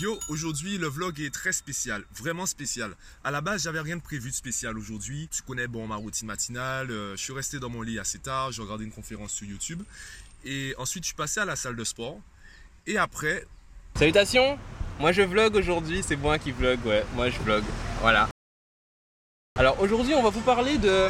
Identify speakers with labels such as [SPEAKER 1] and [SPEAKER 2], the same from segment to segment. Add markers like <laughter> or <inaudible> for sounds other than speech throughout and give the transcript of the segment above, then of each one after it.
[SPEAKER 1] Yo, aujourd'hui le vlog est très spécial, vraiment spécial. À la base, j'avais rien de prévu de spécial aujourd'hui. Tu connais bon ma routine matinale. euh, je suis resté dans mon lit assez tard, j'ai regardé une conférence sur YouTube et ensuite je suis passé à la salle de sport. Et après,
[SPEAKER 2] Salutations Moi je vlog aujourd'hui, c'est moi qui vlog, ouais, moi je vlog, voilà. Alors aujourd'hui on va vous parler de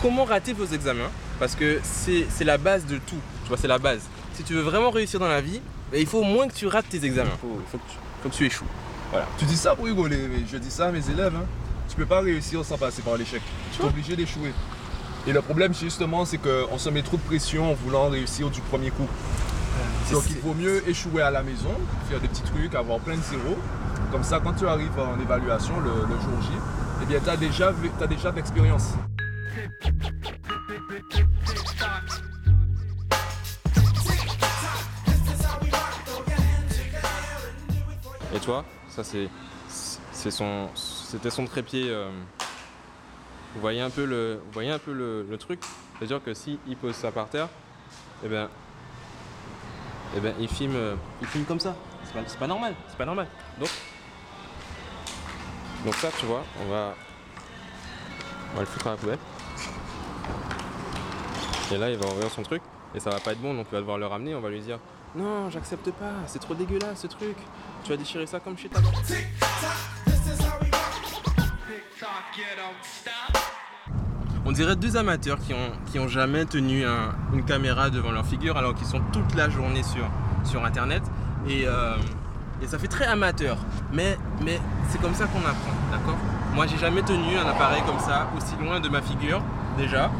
[SPEAKER 2] comment rater vos examens, parce que c'est la base de tout, tu vois, c'est la base. Si tu veux vraiment réussir dans la vie, il faut au moins que tu rates tes examens, il faut, faut que tu, faut que tu échoues.
[SPEAKER 3] Tu dis ça pour rigoler, mais je dis ça à mes élèves. Hein. Tu peux pas réussir sans passer par l'échec. Tu es obligé d'échouer. Et le problème, justement, c'est qu'on se met trop de pression en voulant réussir du premier coup. Donc il vaut mieux échouer à la maison, faire des petits trucs, avoir plein de zéros. Comme ça, quand tu arrives en évaluation le, le jour J, eh bien, tu as déjà, as déjà de
[SPEAKER 2] Et toi, ça c'est son c'était son trépied. euh, vous voyez un peu le truc? C'est-à-dire que si il pose ça par terre, eh ben eh ben il filme il filme comme ça. C'est pas, pas normal, c'est pas normal. Donc donc ça tu vois, on va on va le foutre à la poubelle. Et là il va ouvrir son truc et ça va pas être bon donc il va devoir le ramener. On va lui dire non j'accepte pas, c'est trop dégueulasse ce truc. Tu vas déchirer ça comme chez ta. On dirait deux amateurs qui ont, jamais tenu un- une caméra devant leur figure alors qu'ils sont toute la journée sur, internet. Et, euh, et ça fait très amateur. Mais, mais c'est comme ça qu'on apprend, d'accord? Moi j'ai jamais tenu un appareil comme ça, aussi loin de ma figure déjà.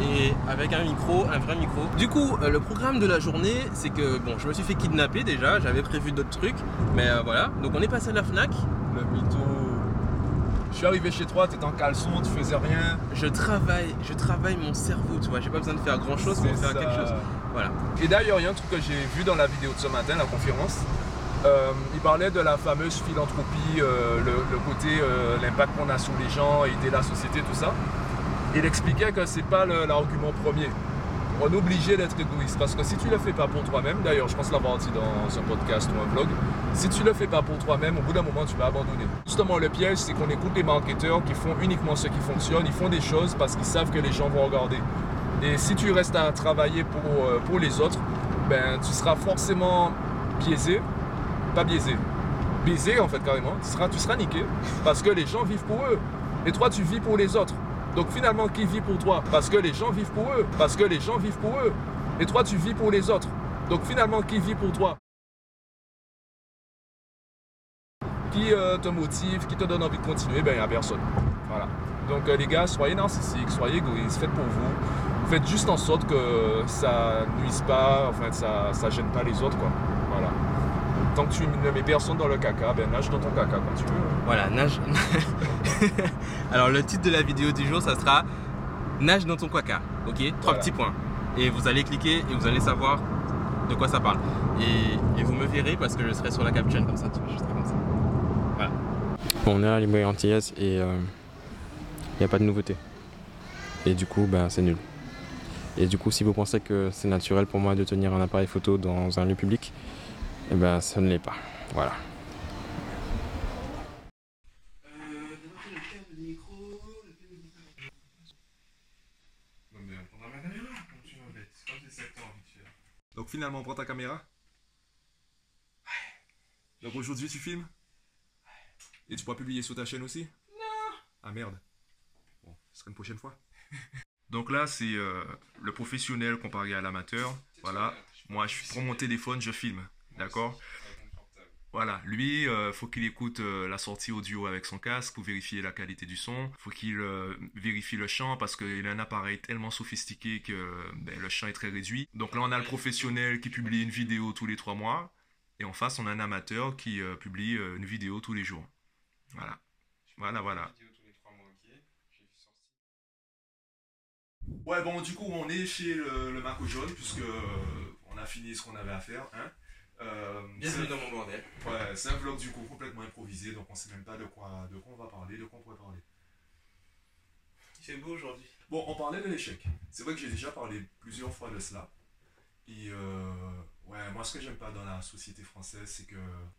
[SPEAKER 2] Et avec un micro, un vrai micro. Du coup, euh, le programme de la journée, c'est que bon, je me suis fait kidnapper déjà, j'avais prévu d'autres trucs, mais euh, voilà. Donc on est passé à la Fnac,
[SPEAKER 3] Le mytho. Je suis arrivé chez toi, tu étais en caleçon, tu faisais rien.
[SPEAKER 2] je travaille, je travaille mon cerveau, tu vois, j'ai pas besoin de faire grand chose pour faire
[SPEAKER 3] ça.
[SPEAKER 2] quelque chose. Voilà.
[SPEAKER 3] Et d'ailleurs, il y a un truc que j'ai vu dans la vidéo de ce matin, la conférence. Euh, il parlait de la fameuse philanthropie, euh, le, le côté, l'impact qu'on a sur les gens, aider la société, tout ça. Il expliquait que c'est pas l'argument premier. On est obligé d'être égoïste parce que si tu le fais pas pour toi-même, d'ailleurs, je pense l'avoir dit dans un podcast ou un vlog, si tu le fais pas pour toi-même, au bout d'un moment, tu vas abandonner. Justement, le piège, c'est qu'on écoute les marketeurs qui font uniquement ce qui fonctionne. Ils font des choses parce qu'ils savent que les gens vont regarder. Et si tu restes à travailler pour, euh, pour les autres, ben, tu seras forcément biaisé. Pas biaisé. Baisé, en fait, carrément. Tu seras, tu seras niqué. Parce que les gens vivent pour eux. Et toi, tu vis pour les autres. Donc finalement, qui vit pour toi? Parce que les gens vivent pour eux. Parce que les gens vivent pour eux. Et toi, tu vis pour les autres. Donc finalement, qui vit pour toi? Qui euh, te motive, qui te donne envie de continuer? Ben, il n'y a personne. Voilà. Donc euh, les gars, soyez narcissiques, soyez égoïstes, faites pour vous. Faites juste en sorte que ça nuise pas, enfin, ça, ça gêne pas les autres, quoi. Voilà. Tant que tu ne mets personne dans le caca, ben nage dans ton caca quand tu veux.
[SPEAKER 2] Voilà, nage. <laughs> Alors le titre de la vidéo du jour, ça sera Nage dans ton quaka. Ok? Trois
[SPEAKER 3] Voilà.
[SPEAKER 2] petits points. Et vous allez cliquer et vous allez savoir de quoi ça parle. Et, et vous me verrez parce que je serai sur la caption comme ça, tu vois, je serai comme ça. Voilà. Bon, on est à Antilles et il n'y a pas de nouveauté. Et du coup, ben, c'est nul. Et du coup, si vous pensez que c'est naturel pour moi de tenir un appareil photo dans un lieu public, eh ben, ça ne l'est pas. Voilà.
[SPEAKER 1] donc finalement, on prend ta caméra. Donc aujourd'hui, tu filmes Et tu pourras publier sur ta chaîne aussi Non Ah merde. Bon, ce sera une prochaine fois. <laughs> Donc là, c'est euh, le professionnel comparé à l'amateur. Voilà. Moi, je prends mon téléphone, je filme. D'accord Voilà. Lui, il faut qu'il écoute euh, la sortie audio avec son casque pour vérifier la qualité du son. faut qu'il euh, vérifie le champ parce qu'il a un appareil tellement sophistiqué que ben, le champ est très réduit. Donc là, on a le professionnel qui publie une vidéo tous les trois mois. Et en face, on a un amateur qui euh, publie euh, une vidéo tous les jours. Voilà. Voilà, voilà. Ouais, bon, du coup, on est chez le, le Marco Jaune, puisque euh, on a fini ce qu'on avait à faire. Hein. C'est-
[SPEAKER 2] dans mon bordel.
[SPEAKER 1] Ouais, c'est un vlog du coup complètement improvisé, donc on sait même pas de quoi, de quoi on va parler, de quoi on pourrait parler.
[SPEAKER 2] Il fait beau aujourd'hui.
[SPEAKER 1] Bon, on parlait de l'échec. C'est vrai que j'ai déjà parlé plusieurs fois de cela. Et euh, Ouais, moi ce que j'aime pas dans la société française, c'est que,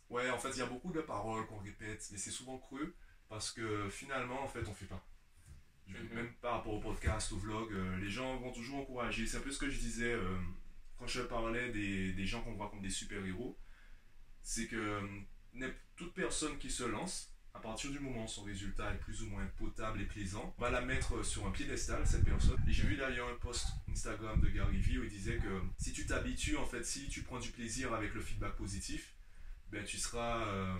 [SPEAKER 1] ouais, en fait, il y a beaucoup de paroles qu'on répète, mais c'est souvent creux parce que finalement, en fait, on fait pas.
[SPEAKER 2] Mhm.
[SPEAKER 1] Même par rapport au podcast, au vlog, euh, les gens vont toujours encourager. C'est un peu ce que je disais euh, quand je parlais des, des gens qu'on voit comme des super-héros. C'est que euh, n'im- toute personne qui se lance, à partir du moment où son résultat est plus ou moins potable et plaisant, va la mettre sur un piédestal, cette personne. Et j'ai vu d'ailleurs un post Instagram de Gary Vee où il disait que si tu t'habitues, en fait, si tu prends du plaisir avec le feedback positif, ben tu seras euh,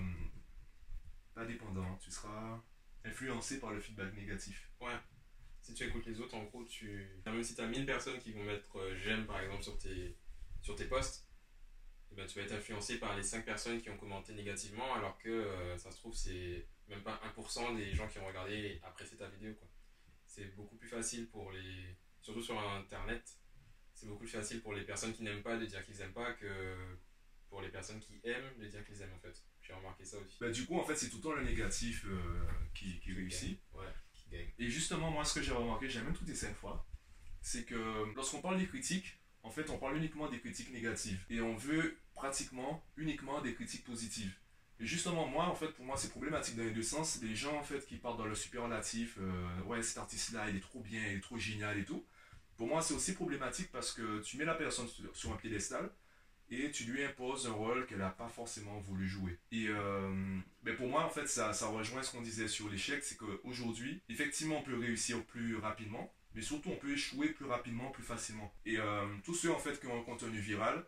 [SPEAKER 1] pas dépendant, tu seras influencé par le feedback négatif.
[SPEAKER 2] Si tu écoutes les autres, en gros, tu. Même si tu as 1000 personnes qui vont mettre euh, j'aime par exemple sur tes, sur tes posts, eh ben, tu vas être influencé par les 5 personnes qui ont commenté négativement, alors que euh, ça se trouve, c'est même pas 1% des gens qui ont regardé et apprécié ta vidéo. quoi. C'est beaucoup plus facile pour les. Surtout sur internet, c'est beaucoup plus facile pour les personnes qui n'aiment pas de dire qu'ils aiment pas que pour les personnes qui aiment de dire qu'ils aiment en fait. J'ai remarqué ça aussi.
[SPEAKER 1] Ben, du coup, en fait, c'est tout le temps le négatif euh, qui, qui réussit.
[SPEAKER 2] Ouais,
[SPEAKER 1] Et justement, moi, ce que j'ai remarqué, j'ai même tout une fois, c'est que lorsqu'on parle des critiques, en fait, on parle uniquement des critiques négatives. Et on veut pratiquement uniquement des critiques positives. Et justement, moi, en fait, pour moi, c'est problématique dans les deux sens. Les gens, en fait, qui partent dans le superlatif, euh, ouais, cet artiste-là, il est trop bien, il est trop génial et tout. Pour moi, c'est aussi problématique parce que tu mets la personne sur un piédestal et tu lui imposes un rôle qu'elle n'a pas forcément voulu jouer. Et euh, ben pour moi, en fait, ça, ça rejoint ce qu'on disait sur l'échec, c'est qu'aujourd'hui, effectivement, on peut réussir plus rapidement, mais surtout, on peut échouer plus rapidement, plus facilement. Et euh, tous ceux, en fait, qui ont un contenu viral,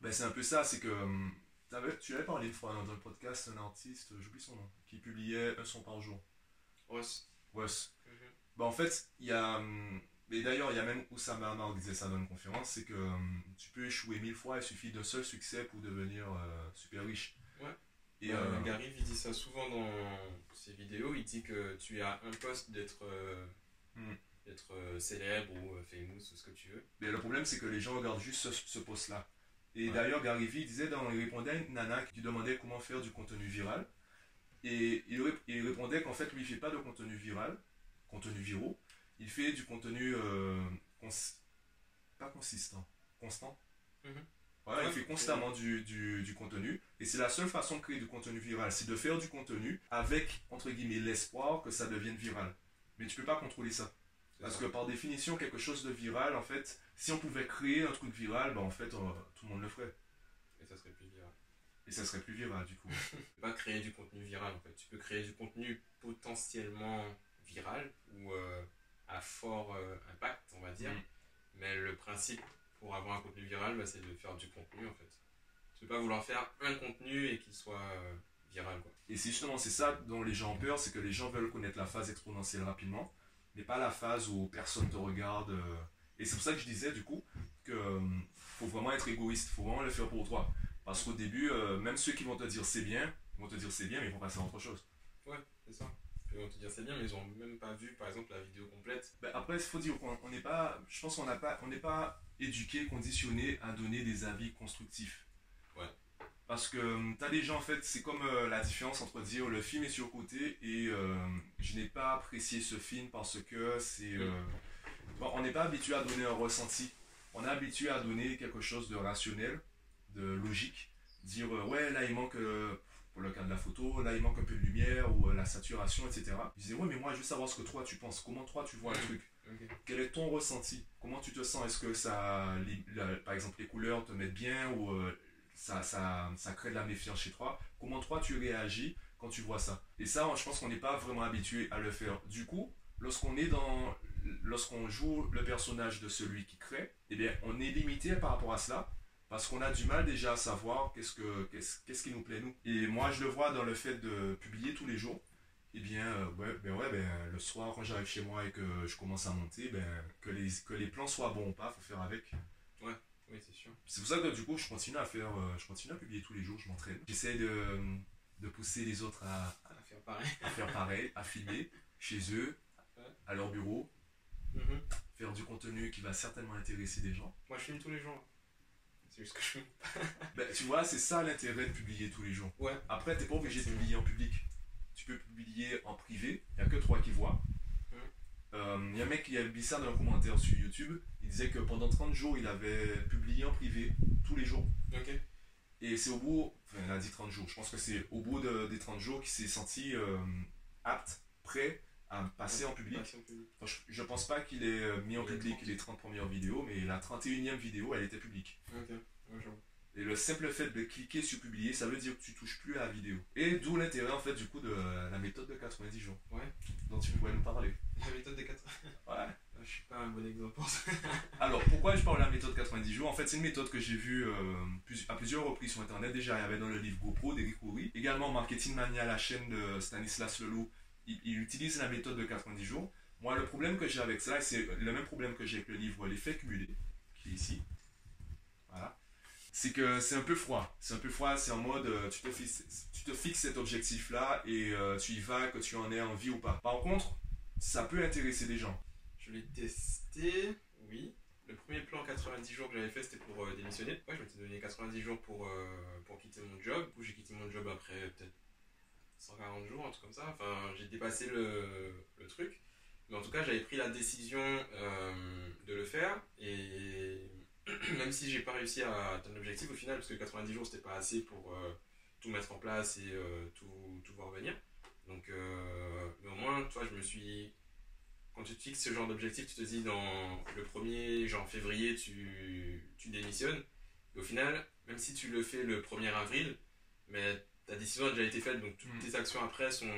[SPEAKER 1] ben c'est un peu ça, c'est que... euh, tu avais parlé une fois dans le podcast, un artiste, j'oublie son nom, qui publiait un son par jour.
[SPEAKER 2] Ross.
[SPEAKER 1] Wes.
[SPEAKER 2] Mhm.
[SPEAKER 1] Bah, en fait, il y a. Et d'ailleurs, il y a même Oussama Hamar qui disait ça dans une conférence c'est que hum, tu peux échouer mille fois, il suffit d'un seul succès pour devenir euh, super riche.
[SPEAKER 2] Ouais.
[SPEAKER 1] Et
[SPEAKER 2] Euh,
[SPEAKER 1] euh,
[SPEAKER 2] Gary il dit ça souvent dans ses vidéos. Il dit que tu as un poste d'être euh,
[SPEAKER 1] Hmm.
[SPEAKER 2] euh, célèbre ou euh, famous ou ce que tu veux.
[SPEAKER 1] mais le problème, c'est que les gens regardent juste ce, ce post-là. Et
[SPEAKER 2] Ouais.
[SPEAKER 1] d'ailleurs, Gary Vee disait, dans, il répondait à une nana qui demandait comment faire du contenu viral. Et il, il répondait qu'en fait, lui, il fait pas de contenu viral, contenu viraux. Il fait du contenu euh, cons- pas consistant, constant.
[SPEAKER 2] Mhm.
[SPEAKER 1] Voilà,
[SPEAKER 2] Ouais.
[SPEAKER 1] il fait constamment du, du, du contenu. Et c'est la seule façon de créer du contenu viral, c'est de faire du contenu avec, entre guillemets, l'espoir que ça devienne viral. Mais tu peux pas contrôler ça. Parce
[SPEAKER 2] ça.
[SPEAKER 1] que par définition, quelque chose de viral, en fait, si on pouvait créer un truc viral, ben en fait, euh, tout le monde le ferait.
[SPEAKER 2] Et ça serait plus viral.
[SPEAKER 1] Et ça serait plus viral, du coup. <laughs>
[SPEAKER 2] Tu peux pas créer du contenu viral en fait. Tu peux créer du contenu potentiellement viral ou euh, à fort euh, impact, on va dire.
[SPEAKER 1] Mhm.
[SPEAKER 2] Mais le principe pour avoir un contenu viral, bah, c'est de faire du contenu en fait. Tu peux pas vouloir faire un contenu et qu'il soit euh, viral quoi.
[SPEAKER 1] Et c'est justement c'est ça dont les gens ont peur, c'est que les gens veulent connaître la phase exponentielle rapidement, mais pas la phase où personne te regarde. euh. Et c'est pour ça que je disais du coup que faut vraiment être égoïste, faut vraiment le faire pour toi. Parce qu'au début, même ceux qui vont te dire c'est bien, ils vont te dire c'est bien, mais ils vont passer à autre chose.
[SPEAKER 2] Ils vont te dire c'est bien, mais ils ont même pas vu par exemple la vidéo complète.
[SPEAKER 1] Ben, après, il faut dire qu'on on n'est pas, je pense qu'on n'a pas, on n'est pas éduqué, conditionné à donner des avis constructifs.
[SPEAKER 2] Ouais.
[SPEAKER 1] Parce que tu as des gens, en fait, c'est comme euh, la différence entre dire le film est surcoté et euh, je n'ai pas apprécié ce film parce que c'est. euh, bon, on n'est pas habitué à donner un ressenti. On est habitué à donner quelque chose de rationnel, de logique. Dire euh, ouais, là il manque. Pour le cas de la photo, là il manque un peu de lumière ou euh, la saturation, etc. Je disais, ouais, mais moi je veux savoir ce que toi tu penses, comment toi tu vois le truc, quel est ton ressenti, comment tu te sens, est-ce que ça, les- la- par exemple les couleurs te mettent bien ou euh, ça, ça, ça crée de la méfiance chez toi, comment toi tu réagis quand tu vois ça? Et ça, je pense qu'on n'est pas vraiment habitué à le faire. Du coup, lorsqu'on est dans, lorsqu'on joue le personnage de celui qui crée, eh bien on est limité par rapport à cela. Parce qu'on a du mal déjà à savoir qu'est-ce, que, qu'est-ce, qu'est-ce qui nous plaît nous. Et moi je le vois dans le fait de publier tous les jours. Eh bien, euh, ouais, ben ouais, ben, le soir quand j'arrive chez moi et que je commence à monter, ben, que, les, que les plans soient bons ou pas, faut faire avec.
[SPEAKER 2] Oui, c'est sûr.
[SPEAKER 1] C'est pour ça que du coup je continue à faire, euh, je continue à publier tous les jours, je m'entraîne. J'essaie de, de pousser les autres à,
[SPEAKER 2] À faire pareil.
[SPEAKER 1] à faire pareil, à filmer chez eux, à leur bureau,
[SPEAKER 2] Mhm.
[SPEAKER 1] faire du contenu qui va certainement intéresser des gens.
[SPEAKER 2] Moi je filme tous les jours. C'est juste que je.
[SPEAKER 1] Ben, tu vois, c'est ça l'intérêt de publier tous les jours.
[SPEAKER 2] Ouais.
[SPEAKER 1] Après, t'es pas obligé de publier en public. Tu peux publier en privé, il n'y a que toi qui vois.
[SPEAKER 2] Mhm.
[SPEAKER 1] Euh, Il y a un mec qui a mis ça dans un commentaire sur YouTube. Il disait que pendant 30 jours, il avait publié en privé tous les jours.
[SPEAKER 2] Ok.
[SPEAKER 1] Et c'est au bout, enfin, il a dit 30 jours, je pense que c'est au bout de- des 30 jours qu'il s'est senti euh, apte, prêt à passer en public. Enfin, je, je pense pas qu'il ait euh, mis en public les 30 premières vidéos, mais la 31e vidéo, elle était publique. Et le simple fait de cliquer sur publier, ça veut dire que tu touches plus à la vidéo. Et d'où l'intérêt en fait du coup de la méthode de 90 jours.
[SPEAKER 2] Ouais.
[SPEAKER 1] Dont tu pourrais nous parler.
[SPEAKER 2] La méthode des 4.
[SPEAKER 1] Ouais. <laughs>
[SPEAKER 2] Je suis pas un bon exemple. <laughs>
[SPEAKER 1] Alors pourquoi je parle de la méthode 90 jours? En fait c'est une méthode que j'ai vue euh, à plusieurs reprises sur internet. Déjà il y avait dans le livre GoPro d'Eric Coury. Également Marketing Mania, la chaîne de Stanislas Leloup, il, il utilise la méthode de 90 jours. Moi le problème que j'ai avec ça, c'est le même problème que j'ai avec le livre L'effet cumulé, qui est ici. Voilà. C'est que c'est un peu froid. C'est un peu froid, c'est en mode euh, tu te fixes, tu te fixes cet objectif là et euh, tu y vas, que tu en aies envie ou pas. Par contre, ça peut intéresser des gens.
[SPEAKER 2] Je l'ai testé, oui. Le premier plan 90 jours que j'avais fait, c'était pour euh, démissionner. Ouais, je m'étais donné 90 jours pour, pour quitter mon job. Du j'ai quitté mon job après peut-être 140 jours, un truc comme ça. Enfin, j'ai dépassé le, le truc. Mais en tout cas, j'avais pris la décision euh, de le faire. Et <clears throat> même si j'ai pas réussi à atteindre l'objectif au final, parce que 90 jours, c'était pas assez pour euh, tout mettre en place et euh, tout, tout voir venir. Donc, mais au moins, toi, je me suis quand tu te fixes ce genre d'objectif, tu te dis dans le premier, genre février, tu, tu démissionnes. Et au final, même si tu le fais le 1er avril, mais ta décision a déjà été faite, donc toutes
[SPEAKER 1] Mm.
[SPEAKER 2] tes actions après sont,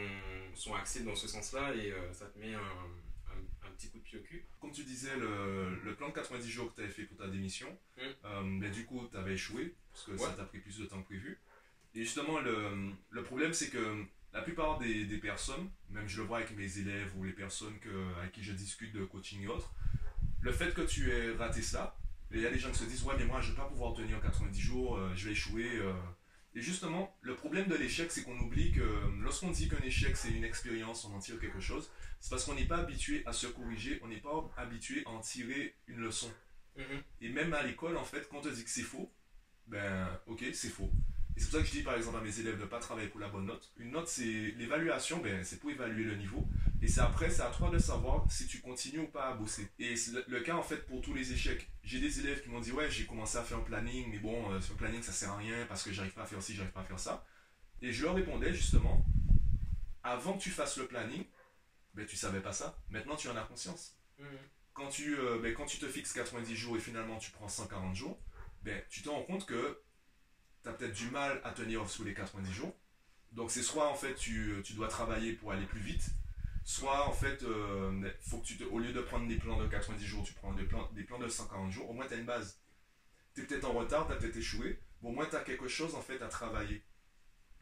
[SPEAKER 2] sont axées dans ce sens-là et euh, ça te met un, un, un petit coup de pied au cul.
[SPEAKER 1] Comme tu disais, le, le plan de 90 jours que tu avais fait pour ta démission,
[SPEAKER 2] Mm.
[SPEAKER 1] euh, mais du coup, tu avais échoué, parce que ça t'a pris plus de temps que prévu. Et justement, le, le problème, c'est que la plupart des, des personnes, même je le vois avec mes élèves ou les personnes que, avec qui je discute de coaching et autres, le fait que tu aies raté ça, il y a des gens qui se disent Ouais, mais moi, je ne vais pas pouvoir tenir 90 jours, euh, je vais échouer. Et justement, le problème de l'échec, c'est qu'on oublie que euh, lorsqu'on dit qu'un échec, c'est une expérience, on en tire quelque chose, c'est parce qu'on n'est pas habitué à se corriger, on n'est pas habitué à en tirer une leçon. Et même à l'école, en fait, quand on te dit que c'est faux, ben ok, c'est faux. Et c'est pour ça que je dis par exemple à mes élèves de ne pas travailler pour la bonne note. Une note, c'est l'évaluation, ben, c'est pour évaluer le niveau. Et c'est après, c'est à toi de savoir si tu continues ou pas à bosser. Et c'est le, cas en fait pour tous les échecs. J'ai des élèves qui m'ont dit ouais, j'ai commencé à faire un planning, mais bon, euh, ce planning ça sert à rien parce que j'arrive pas à faire ci, j'arrive pas à faire ça. Et je leur répondais justement, avant que tu fasses le planning, ben tu savais pas ça. Maintenant tu en as conscience quand tu, euh, ben, quand tu te fixes 90 jours et finalement tu prends 140 jours, ben, tu te rends compte que tu as peut-être du mal à tenir sous les 90 jours. Donc c'est soit en fait tu, tu dois travailler pour aller plus vite, soit en fait euh, faut que tu te, au lieu de prendre des plans de 90 jours, tu prends des plans, des plans de 140 jours, au moins tu as une base. Tu es peut-être en retard, tu as peut-être échoué, mais au moins tu as quelque chose en fait à travailler.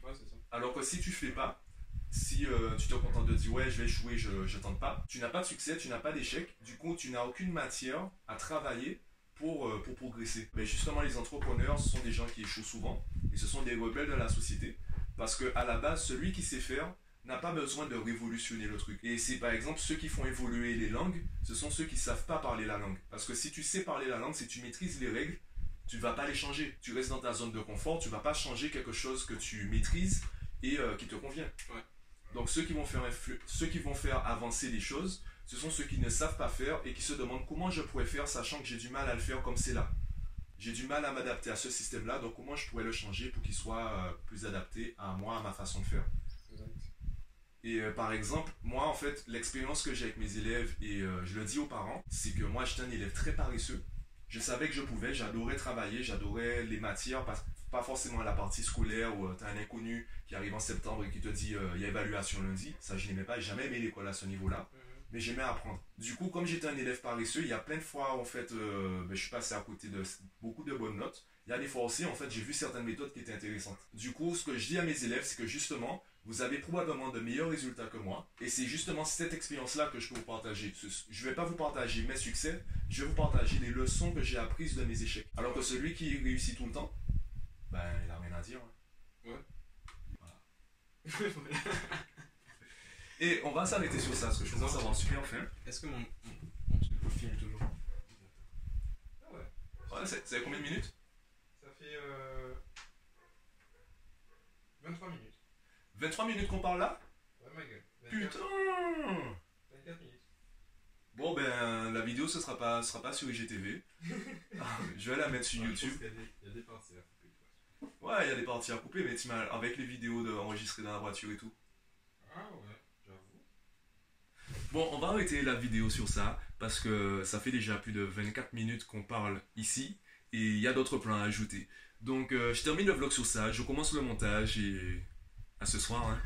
[SPEAKER 2] Ouais, ça.
[SPEAKER 1] Alors que si tu fais pas, si euh, tu te contentes de dire ouais je vais échouer, je, tente pas, tu n'as pas de succès, tu n'as pas d'échec, du coup tu n'as aucune matière à travailler pour, euh, pour progresser. Mais justement les entrepreneurs ce sont des gens qui échouent souvent et ce sont des rebelles de la société parce que à la base celui qui sait faire n'a pas besoin de révolutionner le truc. Et c'est par exemple ceux qui font évoluer les langues, ce sont ceux qui savent pas parler la langue. Parce que si tu sais parler la langue, si tu maîtrises les règles, tu vas pas les changer. Tu restes dans ta zone de confort, tu vas pas changer quelque chose que tu maîtrises et euh, qui te convient.
[SPEAKER 2] Ouais.
[SPEAKER 1] Donc ceux qui, vont faire ceux qui vont faire avancer les choses, ce sont ceux qui ne savent pas faire et qui se demandent comment je pourrais faire sachant que j'ai du mal à le faire comme c'est là. J'ai du mal à m'adapter à ce système-là, donc comment je pourrais le changer pour qu'il soit euh, plus adapté à moi, à ma façon de faire.
[SPEAKER 2] Exact.
[SPEAKER 1] Et euh, par exemple, moi en fait, l'expérience que j'ai avec mes élèves, et euh, je le dis aux parents, c'est que moi j'étais un élève très paresseux. Je savais que je pouvais, j'adorais travailler, j'adorais les matières, pas, pas forcément la partie scolaire où tu as un inconnu qui arrive en septembre et qui te dit il y a évaluation lundi. Ça, je n'aimais pas, j'ai jamais aimé l'école à ce niveau-là, mais j'aimais apprendre. Du coup, comme j'étais un élève paresseux, il y a plein de fois en fait, euh, ben, je suis passé à côté de beaucoup de bonnes notes. Il y a des fois aussi, en fait, j'ai vu certaines méthodes qui étaient intéressantes. Du coup, ce que je dis à mes élèves, c'est que justement, vous avez probablement de meilleurs résultats que moi. Et c'est justement cette expérience-là que je peux vous partager. Je ne vais pas vous partager mes succès, je vais vous partager les leçons que j'ai apprises de mes échecs. Alors que celui qui réussit tout le temps, ben, il n'a rien à dire. hein. <laughs> Et on va s'arrêter sur ça, parce que je à avoir super faim.
[SPEAKER 2] Est-ce que mon, mon, truc filme toujours Ah ouais.
[SPEAKER 1] Ouais, c'est- ça fait combien de minutes?
[SPEAKER 2] Ça fait euh, 23 minutes.
[SPEAKER 1] 23 minutes qu'on parle là?
[SPEAKER 2] Ouais, ma gueule. 24,
[SPEAKER 1] Putain
[SPEAKER 2] 24 minutes.
[SPEAKER 1] Bon, ben, la vidéo, ce sera pas, sera pas sur IGTV. Ah, <laughs> je vais la mettre sur YouTube.
[SPEAKER 2] Il y a des parties à couper.
[SPEAKER 1] Ouais, il y a des parties à couper, mais avec les vidéos de- enregistrées dans la voiture et tout.
[SPEAKER 2] Ah ouais, j'avoue.
[SPEAKER 1] Bon, on va arrêter la vidéo sur ça, parce que ça fait déjà plus de 24 minutes qu'on parle ici, et il y a d'autres plans à ajouter. Donc, euh, je termine le vlog sur ça, je commence le montage, et à ce soir, hein.